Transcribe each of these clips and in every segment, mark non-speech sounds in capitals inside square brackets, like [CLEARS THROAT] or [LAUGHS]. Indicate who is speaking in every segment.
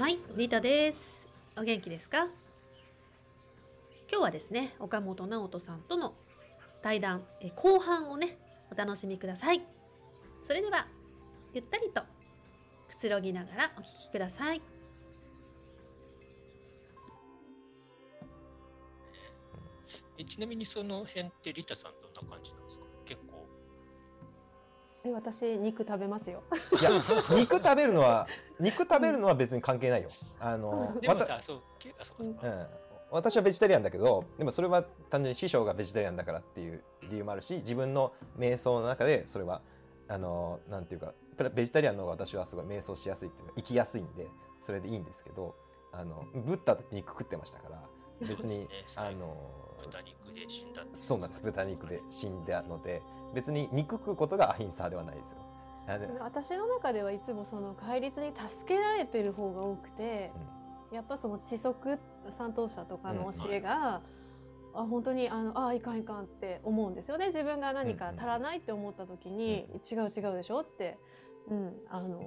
Speaker 1: はい、リタです。お元気ですか？今日はですね、岡本直人さんとの対談、え後半をね、お楽しみください。それでは、ゆったりとくつろぎながらお聞きください。
Speaker 2: えちなみにその辺ってリタさんどんな感じな
Speaker 3: え私肉食べますよ。
Speaker 4: いや肉食べるのは肉食べるのは別に関係ないよ。あの
Speaker 2: でも
Speaker 4: わた
Speaker 2: さそうけあそうかそうか、
Speaker 4: うん、私はベジタリアンだけどでもそれは単純に師匠がベジタリアンだからっていう理由もあるし自分の瞑想の中でそれはあのなんていうかプラベジタリアンの方が私はすごい瞑想しやすいっていうか生きやすいんでそれでいいんですけどあのブッダって肉食ってましたから別に、
Speaker 2: ね
Speaker 4: あの
Speaker 2: 豚肉で死んだ
Speaker 4: そうなんです。豚肉で死んだので別に肉食うことがアヒンサーではないですよ。
Speaker 3: 私の中ではいつもその戒律に助けられてる方が多くて、やっぱその知足三等者とかの教えが、あ本当にあのあいかんいかんって思うんですよね。自分が何か足らないって思った時に、違う違うでしょって、うん、あの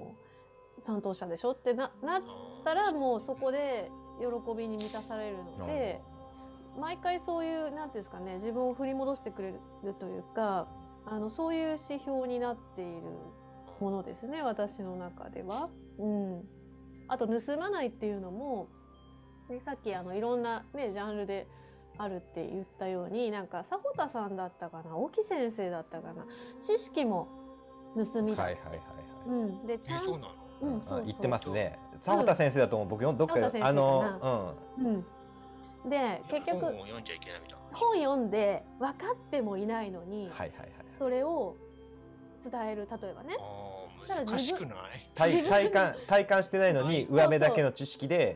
Speaker 3: 三等者でしょってななったらもうそこで喜びに満たされるので。毎回そういうなんていうんですかね自分を振り戻してくれるというかあのそういう指標になっているものですね私の中では。うん、あと盗まないっていうのもねさっきあのいろんな、ね、ジャンルであるって言ったようになんか迫田さんだったかな沖先生だったかな知識も盗みだ、
Speaker 4: はいはいはいはい。
Speaker 3: うん、でちゃん
Speaker 2: えそうなの？
Speaker 3: うん、そうそう。
Speaker 4: あ言ってますね。佐田先生だと思う僕よどっかあの
Speaker 3: うん、で結局
Speaker 2: 本を読んじゃいけないみたいな。話
Speaker 3: 本読んで分かってもいないのに、
Speaker 4: うんはいはいはい。
Speaker 3: それを伝える例えばね。
Speaker 2: 難し
Speaker 3: 自分
Speaker 2: くない？
Speaker 4: 体体感体感してないのに上辺だけの知識で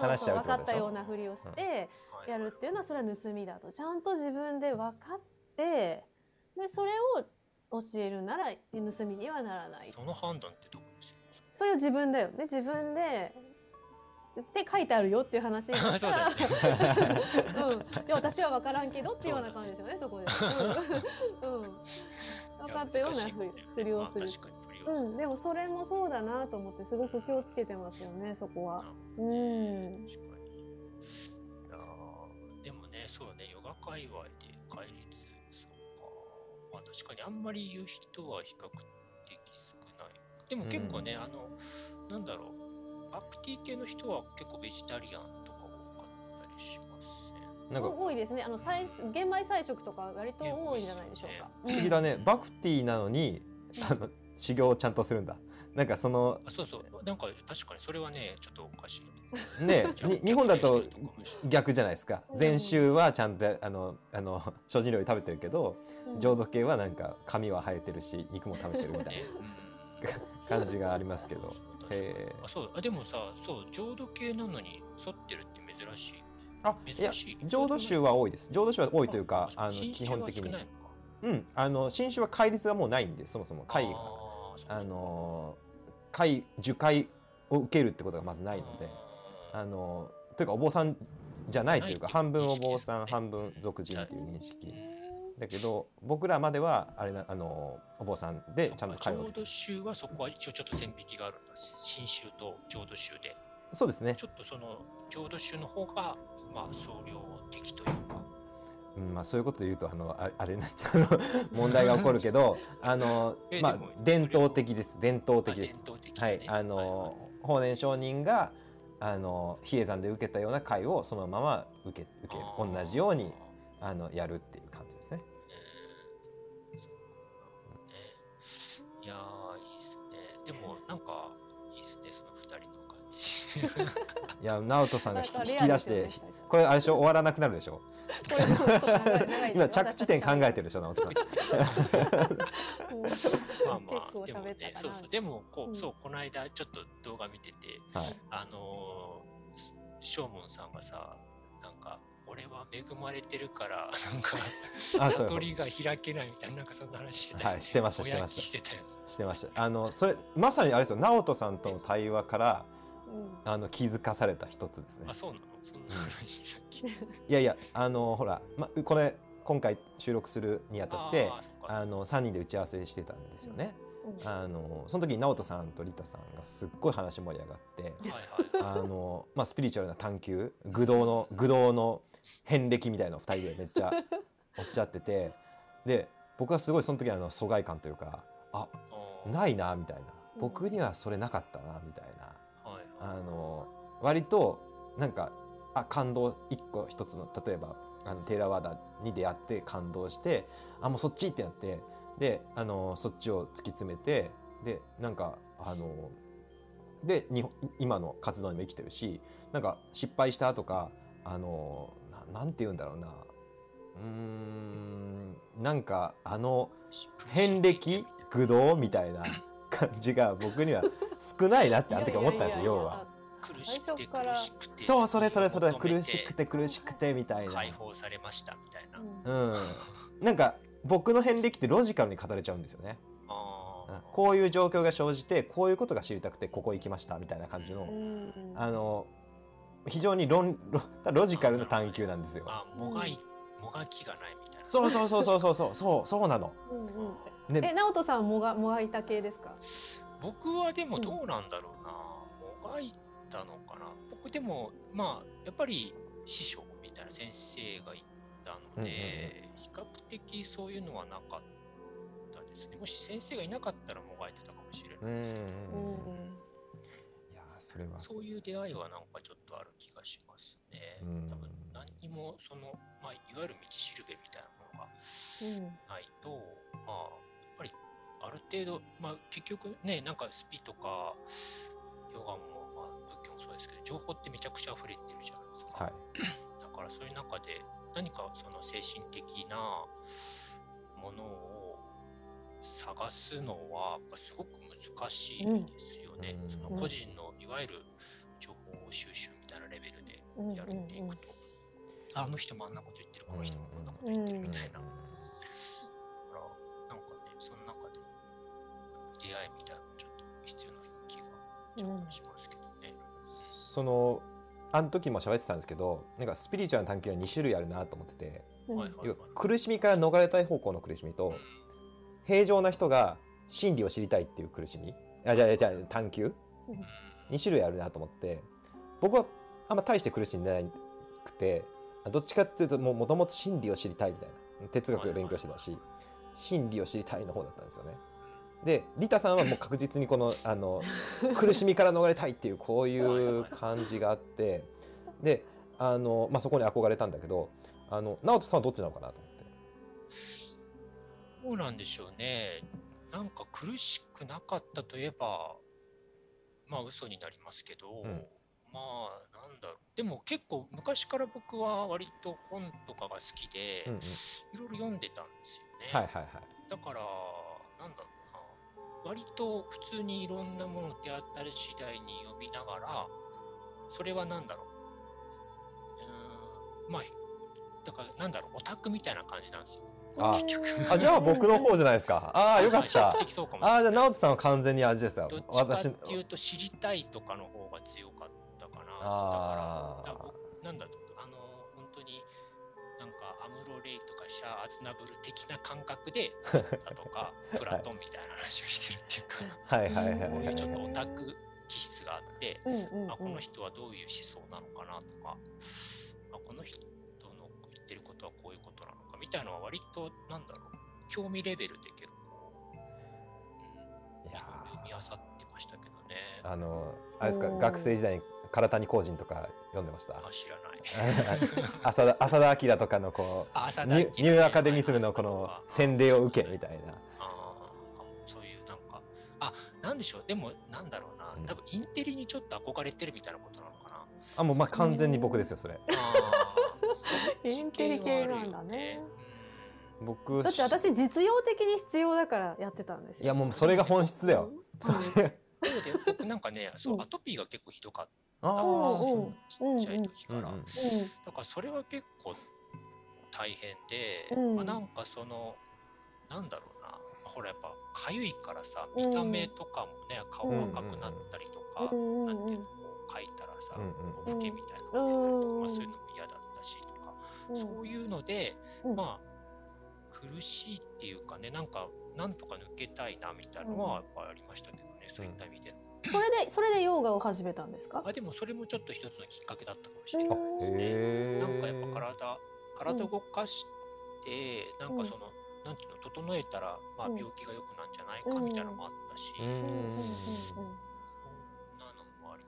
Speaker 4: 話しちゃうって
Speaker 3: 分か
Speaker 4: ことでしょ？
Speaker 3: ったようなふりをして
Speaker 2: はい
Speaker 3: やるっていうのはそれは盗みだと。ちゃんと自分で分かってでそれを教えるなら盗みにはならない。
Speaker 2: その判断ってどこにするんですか？
Speaker 3: それは自分だよね。自分でって書いてあるよっていう話。になったら
Speaker 2: そうだ
Speaker 3: うん、で私は分からんけどっていうような感じですよねそこで、[LAUGHS] うん。うん、分かったようなふりふりをする
Speaker 2: まあ
Speaker 3: う。ん、でもそれもそうだなと思ってすごく気をつけてますよねそこは。うん、
Speaker 2: 確かに。いやーでもねそうねヨガ界隈で戒律そうか。まあ確かにあんまり言う人は比較的少ない。でも結構ね、あのなんだろうバクティ系の人は結構ベジタリアンとか多かったりしますね
Speaker 4: なんか
Speaker 3: 多いですね。あの菜玄米菜食とか割と多いんじゃないでしょうか。
Speaker 4: 不思議だね。バクティなのにあの修行をちゃんとするんだ。なんかその
Speaker 2: あそうそう。なんか確かにそれはねちょっとおかしい
Speaker 4: ね。に日本だと
Speaker 2: 逆
Speaker 4: じゃないですか。
Speaker 3: うん。
Speaker 4: 禅宗はちゃんとあのあの精進料理食べてるけど
Speaker 3: うん。
Speaker 4: 浄土系はなんか髪は生えてるし肉も食べてるみたいな感じがありますけど。へえ
Speaker 2: あそうあでもさそう浄土系なのに沿ってるって珍しい
Speaker 4: あいや
Speaker 2: 珍しい？
Speaker 4: 浄土宗は多いです。浄土宗は多いというかあの
Speaker 2: 新
Speaker 4: 基本的に。うんあの新種は戒律がもうないんでそもそも戒が。
Speaker 2: あ
Speaker 4: の戒受戒を受けるってことがまずないので。
Speaker 2: あ
Speaker 4: あのというかお坊さんじゃないというか半分お坊さん、半分俗人っていう認識だけど僕らまではあれなあのお坊さんでちゃんと通う
Speaker 2: 浄土宗はそこは一応ちょっと線引きがあるんだ。新宗と浄土宗で。
Speaker 4: そうですね。
Speaker 2: ち、ょっとその浄土宗の方がまあ総量的というか。
Speaker 4: うんまあ、そういうことで言うとあのあ [LAUGHS] あれになっちゃう [LAUGHS] 問題が起こるけどあのまあ伝統的です。伝統的です。
Speaker 2: あ伝統的
Speaker 4: はいあ
Speaker 2: なねはい。
Speaker 4: の法然上人があの比叡山で受けたような会をそのまま受け受け同じようにあのやるってい
Speaker 2: やーいいっすね。でもなんかいいっすねその二人の感じ。[LAUGHS]
Speaker 4: いや直人さんが引き出してこれあれでしょ？終わらなくなるでしょ？[LAUGHS] 今着地点考えてるでしょ直人さん。
Speaker 3: うん [LAUGHS]
Speaker 2: まあまあでもねそうそうでもこう、
Speaker 3: うん。
Speaker 2: そうこの間ちょっと動画見てて
Speaker 4: はい。
Speaker 2: あのー、しょうもんさんがさ俺は恵まれてるからなんか
Speaker 4: あそう
Speaker 2: 悟りが開けないみたいななんかそんな話してたよね。
Speaker 4: はいしてましたしてました。
Speaker 2: きしてたよね。
Speaker 4: してました。あのそれまさにあれですよ。直人さんとの対話から
Speaker 3: うん。
Speaker 4: あの気づかされた一つですね。
Speaker 2: あそうなの？そんな話したっけ？
Speaker 4: いやいやあのほら、ま、これ今回収録するにあたって
Speaker 2: あ
Speaker 4: の3人で打ち合わせしてたんですよね。
Speaker 3: うん。
Speaker 4: あのその時に直人さんとリタさんがすっごい話盛り上がって
Speaker 2: はいはい。
Speaker 4: あの、まあ、スピリチュアルな探求愚道の愚道の遍歴みたいなのを2人でめっちゃ [LAUGHS] おっしゃっててで僕はすごいその時あの疎外感というかあないなみたいな。
Speaker 3: うん。
Speaker 4: 僕にはそれなかったなみたいな。
Speaker 2: はい。
Speaker 4: あの割となんかあ感動一個一つの例えばあのテイラー・ワーダーに出会って感動してあもうそっちってなってであのそっちを突き詰めてでなんかあので日本今の活動にも生きてるしなんか失敗したとかあのななんて言うんだろうな。うーんなんかあの遍歴愚道みたいな [LAUGHS] 感じが僕には少ないなってあの時思ったんですよ要は。
Speaker 2: 苦しくて
Speaker 3: 最初から
Speaker 2: 苦しくて
Speaker 4: そうそれそれそれ苦しくて苦しくてみたいな。
Speaker 2: 解放されましたみたいな、
Speaker 3: うん。
Speaker 4: うん。なんか僕の遍歴ってロジカルに語れちゃうんですよね、こういう状況が生じてこういうことが知りたくてここ行きましたみたいな感じの、
Speaker 3: うん。
Speaker 4: あの非常に論ロ [LAUGHS] ロジカルな探求なんですよ。
Speaker 2: あもがいもがきがないみたいな。
Speaker 4: そうそうそうそうそうそうそうそうなの。
Speaker 3: うんうん。
Speaker 4: ね。
Speaker 3: え直人さんもがもがいた系ですか？
Speaker 2: 僕はでもどうなんだろうな、もがいたのかな。僕でもまあやっぱり師匠みたいな先生がいたので、比較的そういうのはなかったですね。もし先生がいなかったらもがいてたかもしれ
Speaker 4: う
Speaker 2: なんいですけど、
Speaker 3: うん
Speaker 4: いやそれは
Speaker 2: そういう出会いはなんかちがしますね。
Speaker 4: うん
Speaker 2: 多分何にもその、まあ、いわゆる道しるべみたいなものが
Speaker 3: うん
Speaker 2: ないと、まあ、やっぱりある程度、まあ、結局ね、なんかスピとかヨガも、まあ、仏教もそうですけど、情報ってめちゃくちゃ溢れてるじゃないですか。
Speaker 4: はい [CLEARS THROAT]
Speaker 2: だからそういう中で何かその精神的なものを探すのはやっぱすごく難しいですよね。
Speaker 4: うん
Speaker 2: その個人のいわゆる情報収集みたいなレベルで
Speaker 3: うん
Speaker 2: やっていくと、あの人もあんなこと言ってる、この人もこんなこと言ってるみたいな。だからなんかね、その中で出会いみたいなのちょっと必要な気がちょっとしますけどね。
Speaker 4: そのあの時も喋ってたんですけどなんかスピリチュアルな探求は2種類あるなと思ってて
Speaker 3: うん。
Speaker 2: はいはい
Speaker 4: 要は苦しみから逃れたい方向の苦しみと
Speaker 2: うん。
Speaker 4: 平常な人が真理を知りたいっていう苦しみあじゃあじゃあ探求？2種類あるなと思って僕はあんま大して苦しんでなくてどっちかっていうともともと真理を知りたいみたいな哲学を勉強してたし真理を知りたいの方だったんですよね。でリタさんはもう確実にこのあの苦しみから逃れたいっていうこういう感じがあってであの、まあ、そこに憧れたんだけどあの直人さんはどっちなのかなと思って。
Speaker 2: どうなんでしょうね。なんか苦しくなかったといえば、まあ嘘になりますけど、
Speaker 4: ん
Speaker 2: まあだろう。でも結構昔から僕は割と本とかが好きで、
Speaker 4: うんうん
Speaker 2: いろいろ読んでたんですよね。
Speaker 4: はいはいはい。
Speaker 2: だから、なんだろうな。割と普通にいろんなもの出会ったり次第に読みながら、それはなんだろう。うーんまあ、だからなんだろう、オタクみたいな感じなんですよ。
Speaker 4: あ
Speaker 2: 結局。
Speaker 4: あじゃあ僕の方じゃないですか？[LAUGHS] ああよかっ
Speaker 2: 比
Speaker 4: たああじゃあ直人さんは完全に味ですよ
Speaker 2: どっ。ちか
Speaker 4: 私
Speaker 2: っていうと知りたいとかの方が強かったから、多分なんだと、あの、本当になんかアムロレイとかシャア・アズナブル的な感覚で、[LAUGHS] だとか、プラトンみたいな話をしてるっていうか、
Speaker 4: はいはいはい
Speaker 2: こう
Speaker 4: はいいう
Speaker 2: ちょっとオタク気質があって、あこの人はどういう思想なのかなとか、あこの人の言ってることはこういうことなのかみたいなのは割となんだろう興味レベルで結構、うん、
Speaker 4: いや
Speaker 2: 読み漁ってましたけどね。
Speaker 4: ーあのあれですか学生時代に唐谷公人とか読んでました。
Speaker 2: あ知らない。[LAUGHS]
Speaker 4: 浅田浅田明とかのこう
Speaker 2: あ浅田明
Speaker 4: ニューアカデミズムのこの洗礼を受けみたいな。
Speaker 2: あーそういうなんか、あなんでしょう、でもなんだろうな。
Speaker 4: うん、
Speaker 2: 多分インテリにちょっと憧れてるみたいなことなのかな。
Speaker 4: あもうまあ完全に僕ですよそれ。[LAUGHS]
Speaker 3: インテリ系なんだね。
Speaker 2: うん。
Speaker 4: 僕
Speaker 3: だって私実用的に必要だからやってたんですよ。
Speaker 4: いやもうそれが本質だよ。それ
Speaker 2: そうで僕 [LAUGHS] なんかね、そうう、
Speaker 3: ん。
Speaker 2: アトピーが結構ひどかっ
Speaker 4: あ
Speaker 2: たちっちゃい時から。だからそれは結構大変で、
Speaker 3: うん。
Speaker 2: まあ、なんかその、なんだろうな、ほらやっぱかゆいからさ、見た目とかもね、顔赤くなったりとか、
Speaker 3: うん
Speaker 2: なんていうの、こう描いたらさ、おふけみたいなのが出たりとか、そういうのも嫌だったしとか、
Speaker 3: うん。
Speaker 2: そういうので、
Speaker 3: うん。
Speaker 2: まあ、苦苦しいっていうかね、なんか、なんとか抜けたいなみたいなのはやっぱありましたけそういった意味で。
Speaker 3: それでそれでヨガを始めたんですか？
Speaker 2: あでもそれもちょっと一つのきっかけだったかもしれない
Speaker 3: うん
Speaker 2: ですね。
Speaker 4: へ
Speaker 2: なんかやっ
Speaker 4: ー
Speaker 2: ぱ体、体を動かして、なんかその、なんていうの、整えたら、まあ
Speaker 3: うん。
Speaker 2: 病気が良くなんじゃないかみたいなのもあったし、
Speaker 4: うん。
Speaker 3: うん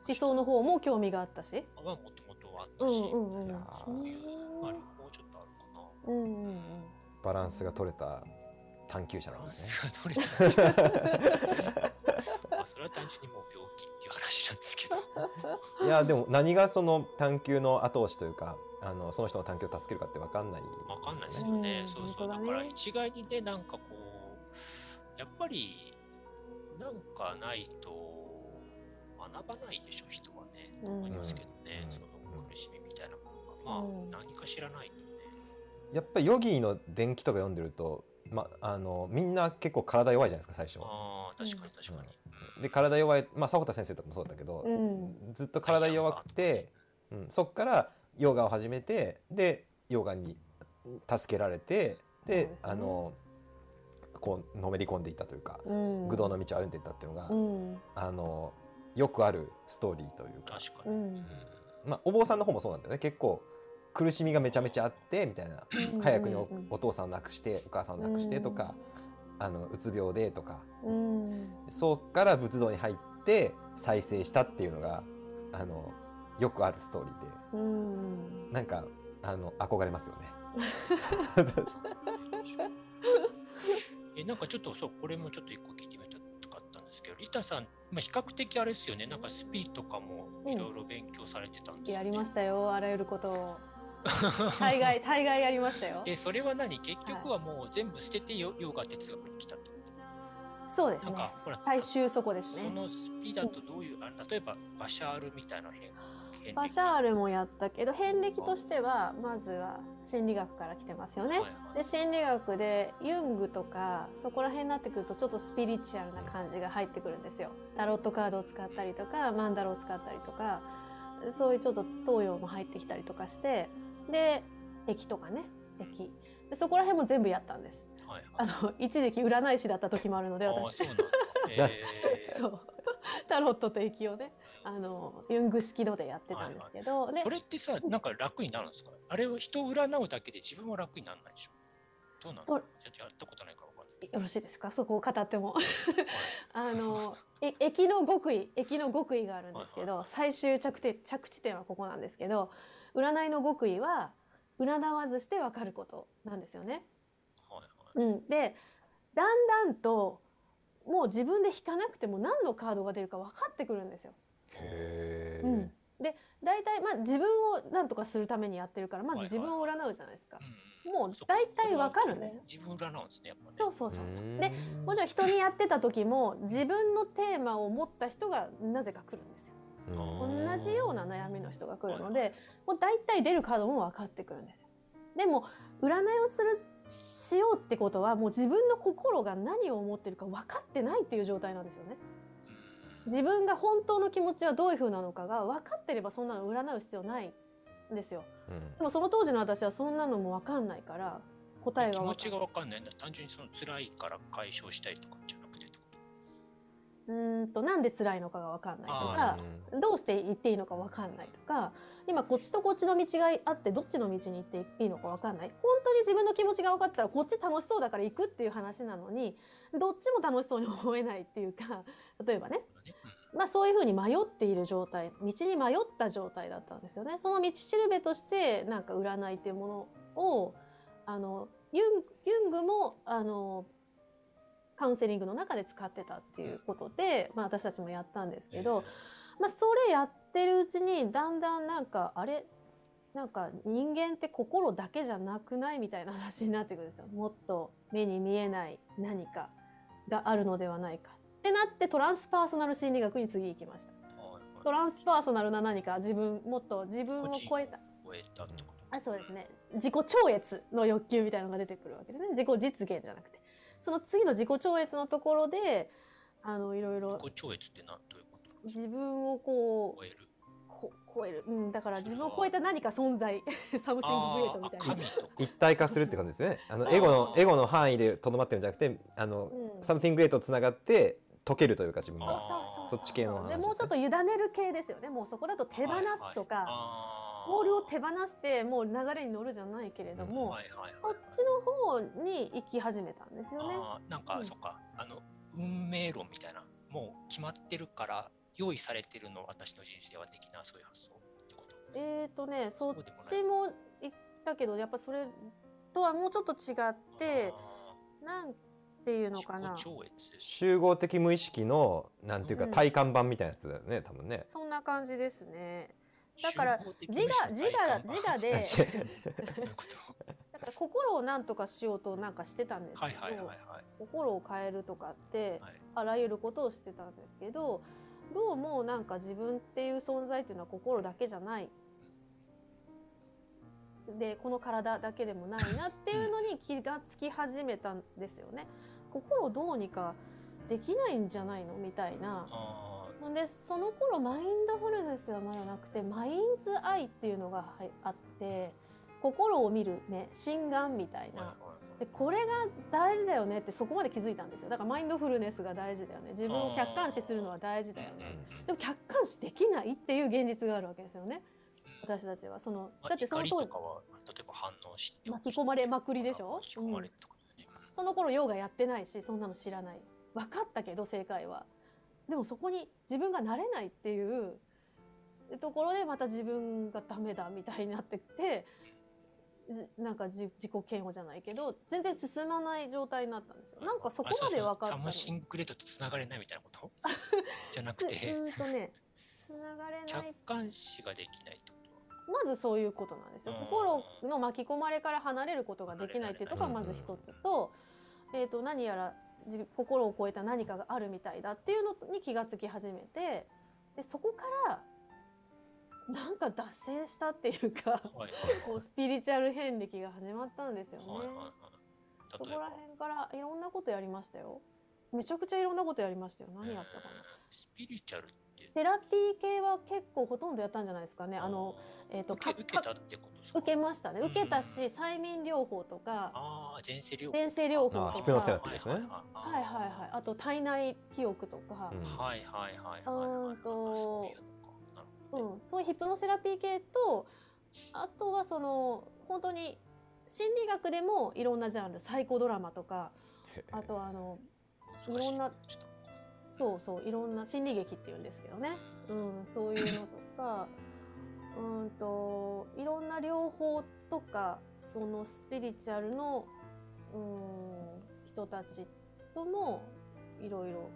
Speaker 3: 思想の方も興味があったし？
Speaker 2: はもともとあっ
Speaker 3: うん
Speaker 2: たし、
Speaker 3: うんうん
Speaker 4: いやー。
Speaker 2: そういう、まあ、両方ちょっとあるかな。
Speaker 3: うんうんうん。
Speaker 4: バランスが取れた探求者なんですね。
Speaker 2: は単純にもう病気っていう話なんですけど。[LAUGHS]
Speaker 4: いやでも何がその探求の後押しというかあのその人の探求を助けるかって分かんない
Speaker 2: わかんないです
Speaker 4: よ
Speaker 2: よね。
Speaker 3: うん
Speaker 2: そうそう。
Speaker 3: だ
Speaker 2: から一概にね、なんかこう、やっぱり、なんかないと学ばないでしょ、人はね。と思いますけどね。
Speaker 4: うん
Speaker 2: その苦しみみたいなものが。
Speaker 3: うん
Speaker 2: まあ、何か知らないとね。
Speaker 4: やっぱりヨギーの伝記とか読んでると、ま、あのみんな結構体弱いじゃないですか最初。
Speaker 2: ああ、確かに確かに。うん。
Speaker 4: で体弱いまあ迫田先生とかもそうだけど、
Speaker 3: うん。
Speaker 4: ずっと体弱くて、うん、そっからヨガを始めてでヨガに助けられてで
Speaker 3: ね。
Speaker 4: あのこうのめり込んでいったというか、
Speaker 3: うん。
Speaker 4: 愚道の道を歩んでいったっていうのが、
Speaker 3: うん。
Speaker 4: あのよくあるストーリーというか、
Speaker 2: 確かに。
Speaker 3: うん。
Speaker 2: うん。
Speaker 4: まあ、お坊さんの方もそうなんだよね。結構苦しみがめちゃめちゃあってみたいな、早くにおお父さんを亡くしてお母さんを亡くしてとか、あのうつ病でとか。
Speaker 3: うん。
Speaker 4: そっから仏道に入って再生したっていうのがあのよくあるストーリーで。
Speaker 3: うん。
Speaker 4: なんかあの憧れますよね。[LAUGHS]
Speaker 2: えなんかちょっとそうこれもちょっと一個聞いてみたかったんですけどリタさん、まあ、比較的あれですよね。なんかスピーとかもいろいろ勉強されてたんですよ、ね。
Speaker 3: やりましたよあらゆることを大概大概やりましたよ。
Speaker 2: えそれは何？結局はもう全部捨ててヨヨガ哲学に来たってこ
Speaker 3: そうですね。
Speaker 2: なんかほら
Speaker 3: 最終そこですね。
Speaker 2: とそのスピだとどういう、あ例えばバシャールみたいな変変
Speaker 3: バシャールもやったけど遍歴としてはまずは心理学から来てますよね。
Speaker 2: はいはい。
Speaker 3: で心理学でユングとかそこら辺になってくるとちょっとスピリチュアルな感じが入ってくるんですよ。タロットカードを使ったりとかマンダラを使ったりとかそういうちょっと東洋も入ってきたりとかしてで駅とかね駅。でそこら辺も全部やったんです。
Speaker 2: はいはい。
Speaker 3: あの一時期占い師だった時もあるので私。
Speaker 2: そうえ [LAUGHS] ー。
Speaker 3: そう。タロットと駅をねあのユング式のでやってたんですけど、で
Speaker 2: それってさなんか楽になるんですか？あれを人を占うだけで自分は楽にならないでしょ？どうなの
Speaker 3: そ
Speaker 2: やったことないから分かんない。
Speaker 3: よろしいですか？そこを語っても。
Speaker 2: はい。[LAUGHS]
Speaker 3: あのえ駅の極意駅の極意があるんですけど、最終着点着地点はここなんですけど占いの極意は占わずして分かることなんですよね。
Speaker 2: はいはい。
Speaker 3: うん、でだんだんともう自分で引かなくても何のカードが出るか分かってくるんですよ。
Speaker 4: へー。
Speaker 3: うん、で大体まあ自分を何とかするためにやってるからまず自分を占うじゃないですか。
Speaker 2: うん
Speaker 3: もう大体わかるんですよ。
Speaker 2: 自分占うんですねやっぱね。
Speaker 3: そうそうそうそう。
Speaker 4: うん。
Speaker 3: でもちろん人にやってた時も自分のテーマを持った人がなぜか来るんです同じような悩みの人が来るのでもう大体出るカードも分かってくるんですよ。でも占いをするしようってことはもう自分の心が何を思ってるか分かってないっていう状態なんですよね。
Speaker 2: うん
Speaker 3: 自分が本当の気持ちはどういう風なのかが分かってればそんなの占う必要ないんですよ。
Speaker 4: うん
Speaker 3: でもその当時の私はそんなのも分かんないから答えが
Speaker 2: 気持ちが分かんないんだ単純にその辛いから解消したいとかじゃ
Speaker 3: うーんとなんで辛いのかが分かんないと
Speaker 2: あ
Speaker 3: かどうして行っていいのか分かんないとか今こっちとこっちの道があってどっちの道に行っていいのか分かんない。本当に自分の気持ちが分かったらこっち楽しそうだから行くっていう話なのにどっちも楽しそうに思えないっていうか [LAUGHS] 例えばね。まあそういうふうに迷っている状態道に迷った状態だったんですよね。その道しるべとしてなんか占いっていうものをあのユンユングもあのカウンセリングの中で使ってたっていうことで、まあ、私たちもやったんですけど、まあ、それやってるうちにだんだんなんかあれ？なんか人間って心だけじゃなくないみたいな話になってくるんですよ。[LAUGHS] もっと目に見えない何かがあるのではないか。ってなってトランスパーソナル心理学に次行きました。
Speaker 2: はい
Speaker 3: トランスパーソナルな何か自分もっと自分を超えた。
Speaker 2: 終えたってこと？
Speaker 3: あそうですね自己超越の欲求みたいなのが出てくるわけですね自己実現じゃなくてその次の自己超越のところであのいろいろ。
Speaker 2: 自己超越って何どういうこと？
Speaker 3: 自分をこう
Speaker 2: 超える。
Speaker 3: こ超える、うん、だから自分を超えた何か存在。[LAUGHS] something great みたいな。
Speaker 4: 一体化するって感じですよね。あのエゴのエゴの範囲でとどまってるんじゃなくて、あの、
Speaker 3: うん。
Speaker 4: something great とつながって溶けるというか自分
Speaker 3: そう
Speaker 4: が。
Speaker 3: そうそう
Speaker 4: そっち系の話ですね
Speaker 3: でもうちょっと委ねる系ですよね。もうそこだと手放すとか、ボールを手放してもう流れに乗るじゃないけれども、
Speaker 2: はいはいはい
Speaker 3: こっちの方に行き始めたんですよね。
Speaker 2: あーなんか、
Speaker 3: うん。
Speaker 2: そっか。あの運命論みたいなもう決まってるから用意されてるの私の人生は的なそういう発想ってこと？
Speaker 3: えーとねそっ
Speaker 2: そうでもない
Speaker 3: ちも言ったけどやっぱそれとはもうちょっと違ってなんていうのかな。
Speaker 4: 集合的無意識のなんていうか
Speaker 3: うん。
Speaker 4: 体感版みたいなやつだよね、多分ね。
Speaker 3: そんな感じですね。だから自我自我自我で。だから心を何とかしようとなんかしてたんですけど、
Speaker 2: はいはいはいはい。
Speaker 3: 心を変えるとかって
Speaker 2: はい。
Speaker 3: あらゆることをしてたんですけどどうもなんか自分っていう存在っていうのは心だけじゃない。でこの体だけでもないなっていうのに気がつき始めたんですよね。心をどうにかできないんじゃないの？みたいな。
Speaker 2: あ
Speaker 3: ほんでその頃マインドフルネスはまだなくてマインズアイっていうのがはいあって心を見る目心眼みたいな。でこれが大事だよねってそこまで気づいたんですよ。だからマインドフルネスが大事だよね。自分を客観視するのは大事だよね。
Speaker 2: うんうん
Speaker 3: でも客観視できないっていう現実があるわけですよね。
Speaker 2: うん
Speaker 3: 私たちは。その
Speaker 2: まあ
Speaker 3: だってその当時
Speaker 2: 怒りとかは例えば反応して
Speaker 3: 巻き込まれまくりでしょ？
Speaker 2: 巻き込まれるとかね。
Speaker 3: その頃ヨガやってないしそんなの知らない。分かったけど正解はでもそこに自分がなれないっていうところでまた自分がダメだみたいになってってじなんか自自己嫌悪じゃないけど全然進まない状態になったんですよ。なんかそこまで分かったの。
Speaker 2: サムシンググレートとつながれないみたいなこと？[LAUGHS] じゃなくて。
Speaker 3: ーんとねつながれな
Speaker 2: 客
Speaker 3: い
Speaker 2: 観視ができないってこと？
Speaker 3: まずそういうことなんですよ。
Speaker 2: うん。
Speaker 3: 心の巻き込まれから離れることができないっていうところがまず一つと,、えー、と何やらじ心を超えた何かがあるみたいだっていうのに気がつき始めてでそこからなんか脱線したっていうか
Speaker 2: はいはい
Speaker 3: こうスピリチュアル遍歴が始まったんですよね。
Speaker 2: はいはいはい
Speaker 3: そこら辺からいろんなことやりましたよ。めちゃくちゃいろんなことやりましたよ。何やったかな。
Speaker 2: えースピリチュアルって
Speaker 3: テラピー系は結構ほとんどやったんじゃないですかね。あの、えっ、と、か
Speaker 2: 受け受けたってことですか？
Speaker 3: 受けましたね。
Speaker 2: うん。
Speaker 3: 受けたし、催眠療法とか、
Speaker 2: ああ前世療法
Speaker 3: 電声療法
Speaker 4: ヒプノセラ
Speaker 3: か、
Speaker 4: ピーですね。
Speaker 2: はい
Speaker 3: はいはい。はい。あと体内記憶とか、
Speaker 4: うん。
Speaker 2: はいはいはいはいはい。
Speaker 3: うーんと
Speaker 2: そう
Speaker 3: ん、そういうヒプノセラピー系と、あとはその本当に心理学でもいろんなジャンル、サイコドラマとか、あとはあのいろんなそうそういろんな心理劇っていうんですけどね、うん、そういうのとか [LAUGHS] うんといろんな療法とかそのスピリチュアルのうん人たちともいろいろ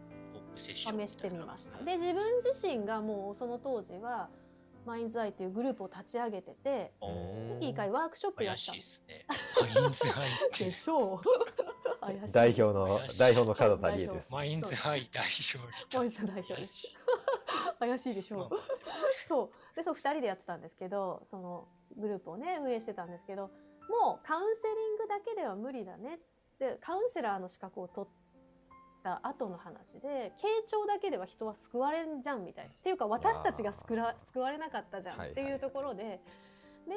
Speaker 3: 試してみました。で自分自身がもうその当時はマインズアイっていうグループを立ち上げてて
Speaker 2: おー。
Speaker 3: いい回ワークショップやった
Speaker 2: 怪しいですね。マインズアイって。
Speaker 3: でしょう
Speaker 4: 代表の代表の角田理恵です。
Speaker 2: マインズアイ代表
Speaker 3: マインズ代表です。怪しいでしょう。
Speaker 2: そう。で
Speaker 3: そう。でそう2人でやってたんですけどそのグループをね運営してたんですけどもうカウンセリングだけでは無理だね。でカウンセラーの資格を取った後の話で傾聴だけでは人は救われんじゃんみたいな。っていうか私たちが救ら救われなかったじゃん
Speaker 4: はい。
Speaker 3: っていうところで、で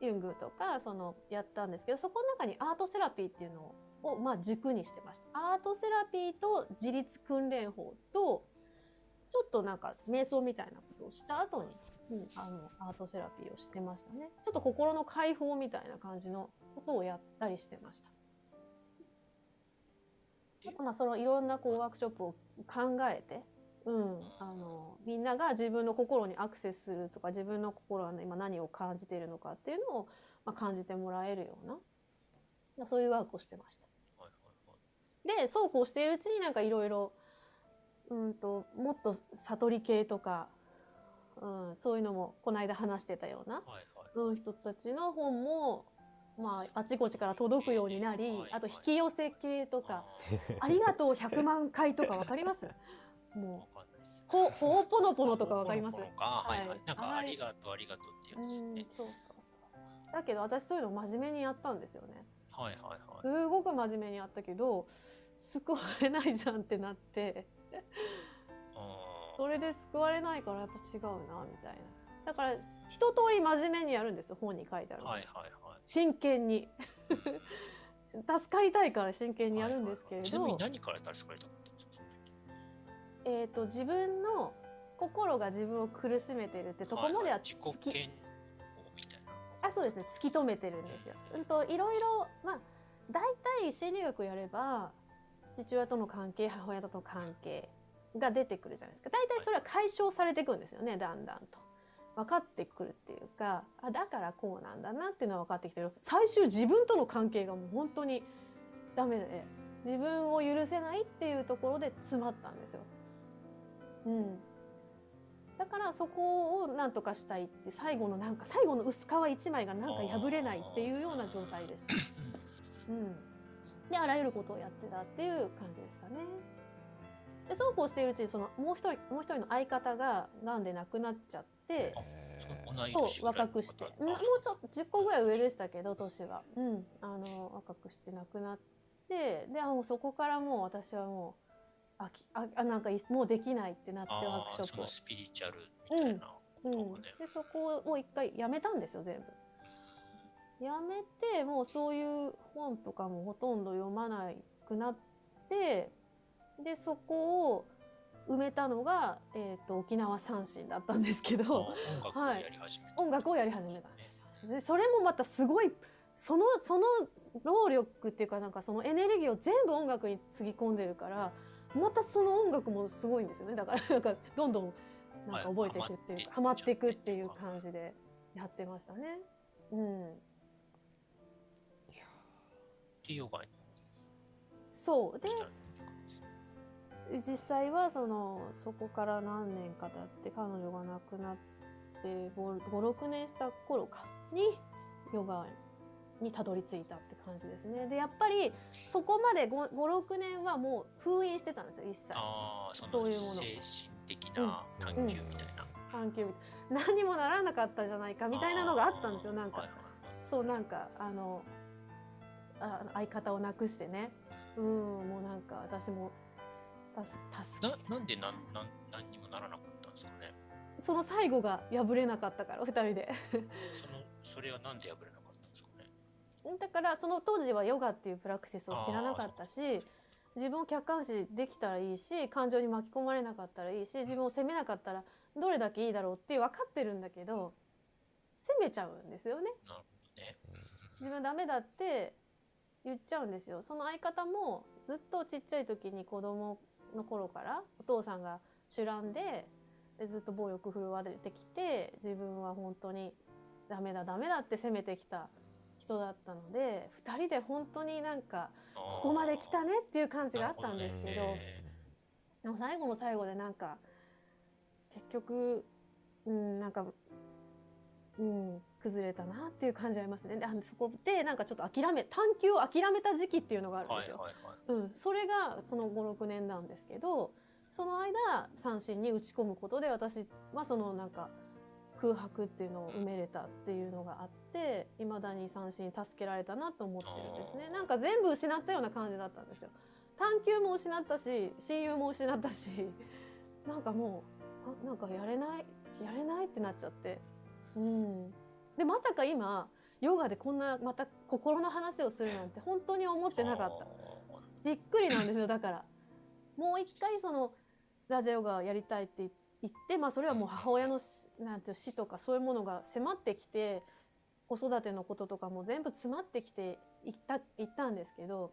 Speaker 3: ユングとかそのやったんですけどそこの中にアートセラピーっていうのを、をまあ、軸にしてました。アートセラピーと自立訓練法とちょっとなんか瞑想みたいなことをした後に、うん、あのアートセラピーをしてましたね。ちょっと心の解放みたいな感じのことをやったりしてました。まあそのいろんなこうワークショップを考えて、うん、あのみんなが自分の心にアクセスするとか自分の心は今何を感じているのかっていうのを、まあ、感じてもらえるようなそういうワークをしてました。でそうこうしているうちになんかいろいろうんともっと悟り系とか、うん、そういうのもこの間話してたような、
Speaker 2: はいはい。
Speaker 3: うん、人たちの本も、まあ、あちこちから届くようになりあと引き寄せ系とか「[LAUGHS] ありがとう100万回」とかわかります？もうほほおぽのぽのとかわかります？
Speaker 2: はいは
Speaker 3: はい。
Speaker 2: い。なんか
Speaker 3: はい
Speaker 2: ありがとうありがとうってやつです
Speaker 3: うん
Speaker 2: ね。
Speaker 3: そうそうそうそう。だけど私そういうの真面目にやったんですよね
Speaker 2: はいはいはい。
Speaker 3: すごく真面目にやったけど救われないじゃんってなって。
Speaker 2: あ
Speaker 3: それで救われないからやっぱ違うなみたいな。だから一通り真面目にやるんですよ本に書いてある、
Speaker 2: はいはいはい。
Speaker 3: 真剣に。[LAUGHS] 助かりたいから真剣にやるんですけれ
Speaker 2: ちなみに
Speaker 3: ど、
Speaker 2: 何から助かりたかったんですか
Speaker 3: えー、と自分の心が自分を苦しめてるってとこまでは
Speaker 2: 自
Speaker 3: 突き
Speaker 2: 己嫌悪みたいな。
Speaker 3: あそうですね突き止めてるんですよ。うんといろいろまあ大体心理学やれば父親との関係母親との関係が出てくるじゃないですか大体それは解消されていくんですよねだんだんと。分かってくるっていうかあだからこうなんだなっていうのは分かってきてる最終自分との関係がもう本当にダメで自分を許せないっていうところで詰まったんですよ。うん、だからそこをなんとかしたいって最後のなんか最後の薄皮一枚がなんか破れないっていうような状態でした。うん、であらゆることをやってたっていう感じですかね。でそうこうしているうちにそのもう一人もう一人の相方が癌で亡くなっちゃって
Speaker 2: その同い
Speaker 3: そう
Speaker 2: 年ぐらいの
Speaker 3: 若くして、うんもうちょっと10個ぐらい上でしたけど年は、うん、あの若くして亡くなってであもうそこからもう私はもうあきああなんかいもうできないってなってワー
Speaker 2: あ
Speaker 3: クショップを
Speaker 2: ーそのスピリチュアルみたいなこと
Speaker 3: うん、
Speaker 2: もね。
Speaker 3: でそこを一回やめたんですよ全部。やめてもうそういう本とかもほとんど読まなくなってでそこを埋めたのが、えー、と沖縄三振だったんですけ
Speaker 2: あ
Speaker 3: ど [LAUGHS]
Speaker 2: 音楽をやり始めた。
Speaker 3: 音楽をやり始めたんですよ。でそれもまたすごいそのその労力っていうかなんかそのエネルギーを全部音楽につぎ込んでるからまたその音楽もすごいんですよね。だからなんかどんどんなんか覚えていくっていうか
Speaker 2: はい
Speaker 3: ハマっていくっていう感じでやってましたね。うん、
Speaker 2: でヨガに
Speaker 3: そう。で実際はそのそこから何年か経って彼女が亡くなって56年した頃かにヨガにたどり着いたって感じですね。でやっぱりそこまで56年はもう封印してたんですよ一切。
Speaker 2: ああそ
Speaker 3: ういうもの。
Speaker 2: 精神的な探求みたいな。
Speaker 3: 探求何にもならなかったじゃないかみたいなのがあったんですよなんか。
Speaker 2: はいはいはい。
Speaker 3: そうなんかあのあ相方を亡くしてね。うんもうなんか私も助助け
Speaker 2: ななんでなんなん何にもならなかったんですかね。
Speaker 3: その最後が破れなかったから二人で。
Speaker 2: そのそれはなんで破れなかった。
Speaker 3: だからその当時はヨガっていうプラクティスを知らなかったし自分を客観視できたらいいし感情に巻き込まれなかったらいいし自分を責めなかったらどれだけいいだろうって分かってるんだけど責めちゃうんですよね。
Speaker 2: ね。
Speaker 3: 自分ダメだって言っちゃうんですよその相方もずっとちっちゃい時に子供の頃からお父さんが主乱ででずっと暴力振るわれてきて自分は本当にダメだダメだって責めてきた人だったので2人で本当になんかここまで来たねっていう感じがあったんですけど
Speaker 2: ね
Speaker 3: でも最後の最後でなんか結局うんなんかうん崩れたなっていう感じありますねであのそこでなんかちょっと諦め探求を諦めた時期っていうのがあるんですよ。
Speaker 2: はいはいはい。
Speaker 3: うん、それがその56年なんですけどその間三振に打ち込むことで私はそのなんか空白っていうのを埋めれたっていうのがあっていまだに三振に助けられたなと思ってるんですね。なんか全部失ったような感じだったんですよ。探求も失ったし親友も失ったし [LAUGHS] なんかもうあなんかやれないやれないってなっちゃって。うん。でまさか今ヨガでこんなまた心の話をするなんて本当に思ってなかった。
Speaker 2: あ
Speaker 3: びっくりなんですよだから。もう一回そのラジオヨガやりたいって言って、まあ、それはもう母親のしなんて死とかそういうものが迫ってきて子育てのこととかも全部詰まってきていったいったんですけど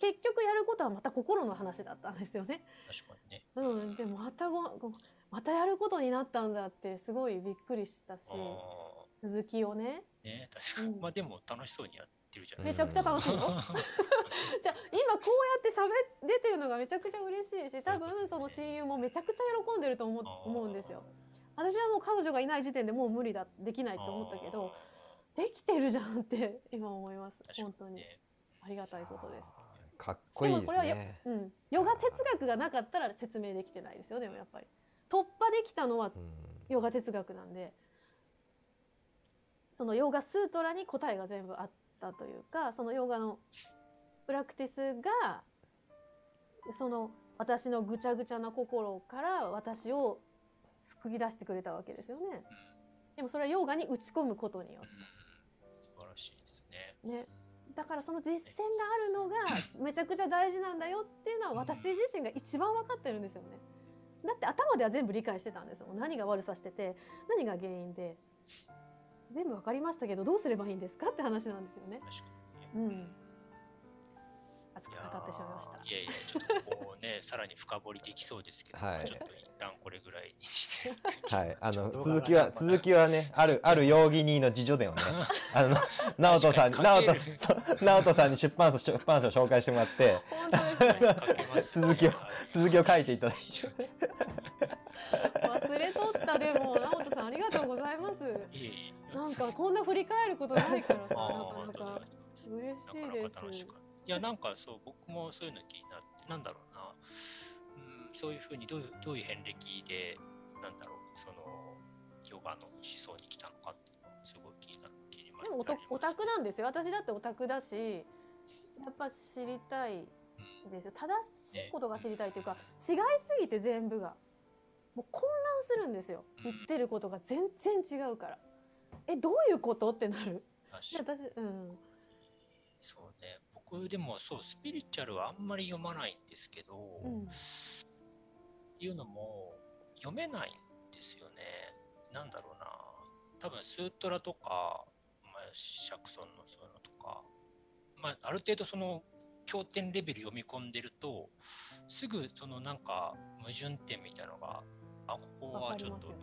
Speaker 3: 結局やることはまた心の話だったんですよね。
Speaker 2: ー確かにね。
Speaker 3: うん、でまたごごまたやることになったんだってすごいびっくりしたし
Speaker 2: あ
Speaker 3: 続きをね
Speaker 2: ーね確かに。
Speaker 3: うん
Speaker 2: まあでも楽しそうにやってるじゃない
Speaker 3: めち
Speaker 2: ですか。
Speaker 3: ゃくちゃ楽しいよ。[LAUGHS] じゃあ今こうやって喋れてるのがめちゃくちゃ嬉しいし多分その親友もめちゃくちゃ喜んでると思う思うんですよ。私はもう彼女がいない時点でもう無理だできないと思ったけどできてるじゃんって [LAUGHS] 今思います。
Speaker 2: あー
Speaker 3: 本当に。ありがたいことです。
Speaker 4: かっこいいです
Speaker 3: でもこれは
Speaker 4: ね。
Speaker 3: うん、ヨガ哲学がなかったら説明できてないですよでもやっぱり。突破できたのは
Speaker 4: うん。
Speaker 3: ヨガ哲学なんでそのヨガスートラに答えが全部あったというかそのヨガのプラクティスがその私のぐちゃぐちゃな心から私を救い出してくれたわけですよね。でもそれはヨガに打ち込むことによっ
Speaker 2: うん。素晴らしいですね。
Speaker 3: てねだからその実践があるのがめちゃくちゃ大事なんだよっていうのは私自身が一番分かってるんですよね。だって頭では全部理解してたんですよ何が悪さしてて何が原因で全部分かりましたけどどうすればいいんですかって話なんですよね。
Speaker 2: 確かにね。
Speaker 3: うん。熱く語ってしまいました。
Speaker 2: いやいや、ちょっとこうね、[LAUGHS] さらに深掘りできそうですけど、
Speaker 4: はい。
Speaker 2: ちょっと一旦これぐらいにして。[LAUGHS]
Speaker 4: はい、あの続きは続きはねあるあるヨーギニーの自叙伝をね。[LAUGHS] あの直人さんに直人そう直人さんに出版社出版社を紹介してもらって
Speaker 3: 本当ですね。
Speaker 4: 続きを
Speaker 2: はい。
Speaker 4: 続きを書いていただいて
Speaker 3: なんかこんな振り返ることないからさ
Speaker 2: あ
Speaker 3: なかなか。嬉しいです。
Speaker 2: いや、なんかそう、僕もそういうの気になって、なんだろうな、うん、そういうふうにどういうどういう遍歴で、なんだろう、その、ヨガの思想に来たのかっていうのがすごい気になる。気にな
Speaker 3: でもオタオタクなんですよ。私だってオタクだしやっぱ知りたい
Speaker 2: うん
Speaker 3: でしょ正しいことが知りたいというか違いすぎて全部が。もう混乱するんですよ。言ってることが全然違うからえどういうこと？ってなる私うん
Speaker 2: そうね。僕でもそう、スピリチュアルはあんまり読まないんですけど、
Speaker 3: うん
Speaker 2: っていうのも読めないんですよね。なんだろうな。多分スートラとか、まあ、シャクソンのそういうのとか、まあ、ある程度その経典レベル読み込んでると、すぐそのなんか矛盾点みたいなのが、あ、ここはちょっと
Speaker 3: ね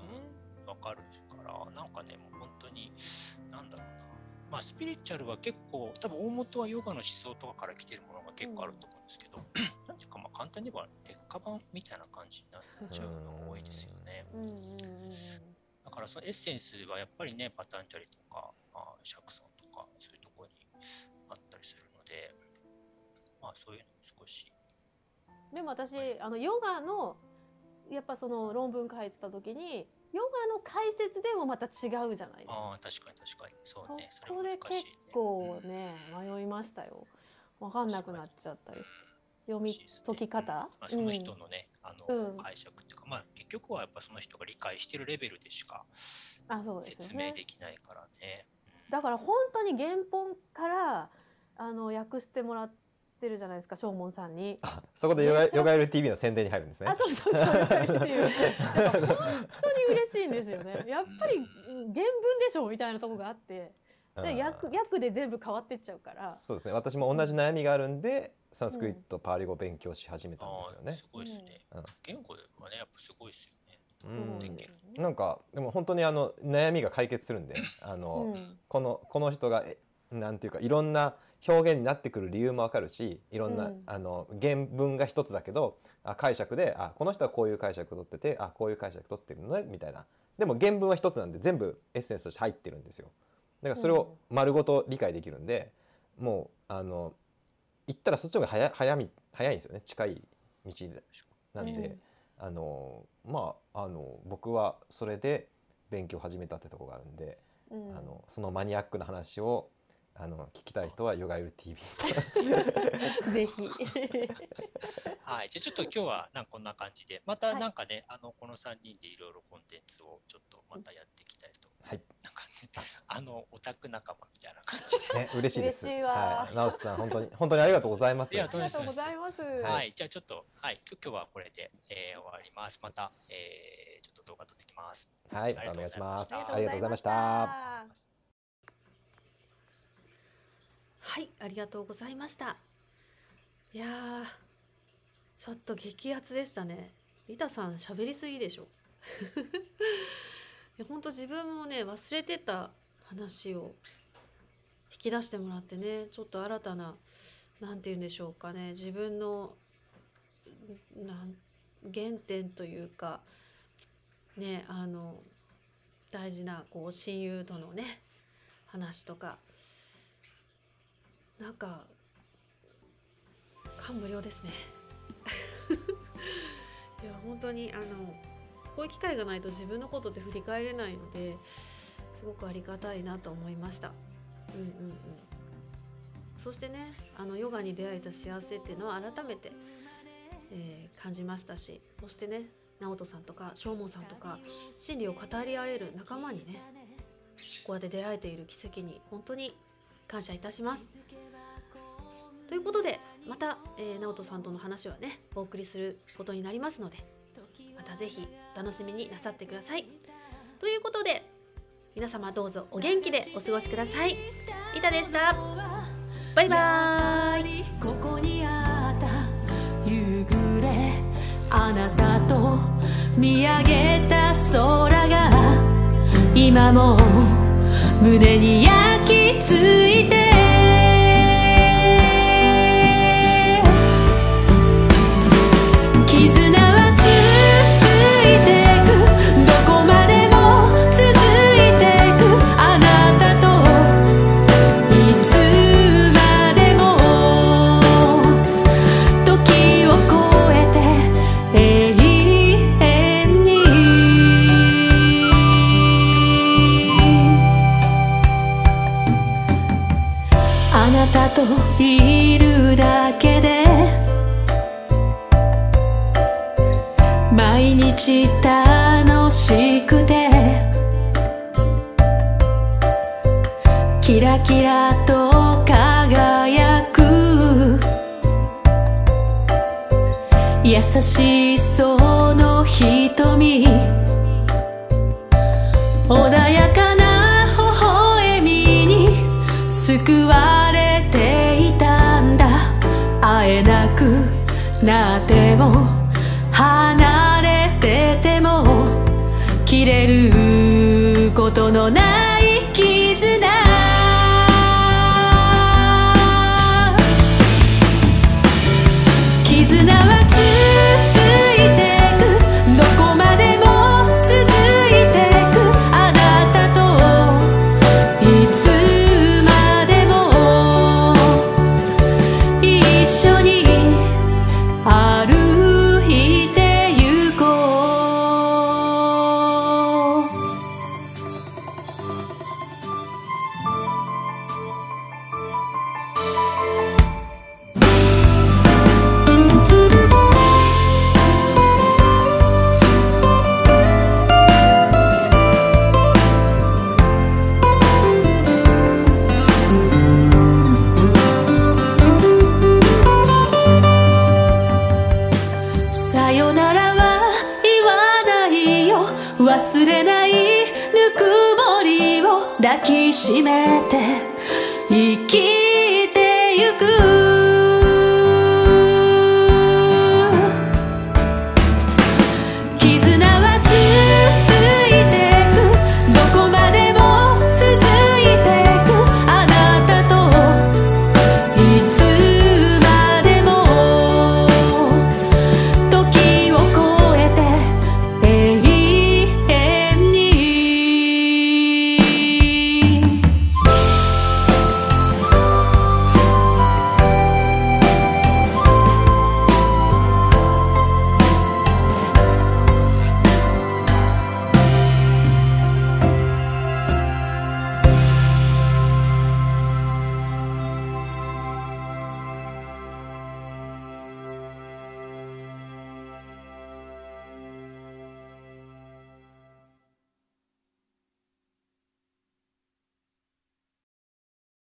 Speaker 2: わかるから、なんかね、もう本当に、なんだろうな。まあ、スピリチュアルは結構、多分大元はヨガの思想とかから来てるものが結構あると思うんですけど、[LAUGHS] なんていうか、まあ、簡単に言えば劣化版みたいな感じになっちゃうのが多いですよね。だからそのエッセンスはやっぱりね、パタンチャリとか、まあ、シャクソンとか、そういうところにあったりするので、まあそういうのを少し、
Speaker 3: でも私あのヨガのやっぱその論文書いてた時にヨガの解説でもまた違うじゃないですか。
Speaker 2: ああ、確かに確かに、そうね。
Speaker 3: そこで結構ね迷いましたよ分かんなくなっちゃったりして。読み解き方、
Speaker 2: まあ、その人のね、あの
Speaker 3: うん。
Speaker 2: 解釈っていうか、まあ結局はやっぱその人が理解してるレベルでしか
Speaker 3: あそうです
Speaker 2: 説明できないからね。
Speaker 3: だから本当に原本からあの訳してもらってるじゃないですか正門さんに。
Speaker 4: あそこでヨガヨガエル TV の宣伝に入るんですね。
Speaker 3: あそうそうそうっていうだから本当に嬉しいんですよね。やっぱりうん原文でしょみたいなところがあって。
Speaker 4: うん。
Speaker 3: で訳訳で全部変わってっちゃうから。
Speaker 4: そうですね。私も同じ悩みがあるんでサンスクリット、パーリ語を勉強し始めたんですよね。
Speaker 2: すごいですね。
Speaker 4: うん。
Speaker 2: 言語はね、やっぱすごいですよね。
Speaker 3: そう
Speaker 4: うん
Speaker 3: なん
Speaker 4: かでも本当にあの悩みが解決するんであの、
Speaker 3: うん。
Speaker 4: このこの人がえなんていうかいろんな表現になってくる理由もわかるしいろんな、
Speaker 3: うん。
Speaker 4: あの原文が一つだけどあ解釈であこの人はこういう解釈取っててあこういう解釈取ってるのねみたいな。でも原文は一つなんで全部エッセンスとして入ってるんですよ。だからそれを丸ごと理解できるんで、もうあの言ったらそっちの方が早早み早いんですよね。近い道なんで、
Speaker 3: うん。
Speaker 4: あのまああの僕はそれで勉強を始めたってとこがあるんで、
Speaker 3: うん。
Speaker 4: あのそのマニアックな話をあの聞きたい人はヨガエル TV [LAUGHS]
Speaker 3: ぜひ
Speaker 2: はい。じゃあちょっと今日はなんかこんな感じで、またなんかね、あの、この3人でいろいろコンテンツをちょっとまたやっていきたいと。
Speaker 4: はい
Speaker 2: なんかね、あの、オタク仲間みたいな感じで。
Speaker 4: ね [LAUGHS] 嬉しいです。
Speaker 3: 嬉しいわ
Speaker 4: はい、直人さん本当に本当にありがとうございます。
Speaker 2: いや
Speaker 3: ありがとうございます。
Speaker 2: はい、じゃあちょっと、はい、今日今日はこれで、えー終わります。また、えーちょっと動画撮ってきます。
Speaker 4: はい、またお願いします。
Speaker 2: あ
Speaker 4: ありがとうございました。
Speaker 1: はい、ありがとうございました。いやー、ちょっと激アツでしたね。リタさん喋りすぎでしょ。[LAUGHS] いや本当自分もね忘れてた話を引き出してもらってねちょっと新たななんて言うんでしょうかね自分のなん原点というかねあの大事なこう親友とのね話とかなんか感無量ですね。[LAUGHS] いや本当にあのこういう機会がないと自分のことって振り返れないのですごくありがたいなと思いました。うんうんうん。そしてねあのヨガに出会えた幸せっていうのは改めて、えー感じましたしそしてね直人さんとか正門さんとか真理を語り合える仲間にねこうやって出会えている奇跡に本当に感謝いたします。ということでまた、えー、直人さんとの話はねお送りすることになりますのでまたぜひ楽しみになさってください。ということで皆様どうぞお元気でお過ごしください。いたでした。バイバイ。
Speaker 5: ここにあった夕暮れあなたと見上げた空が今も胸に焼き付いて知れることのない抱きしめて生きてゆく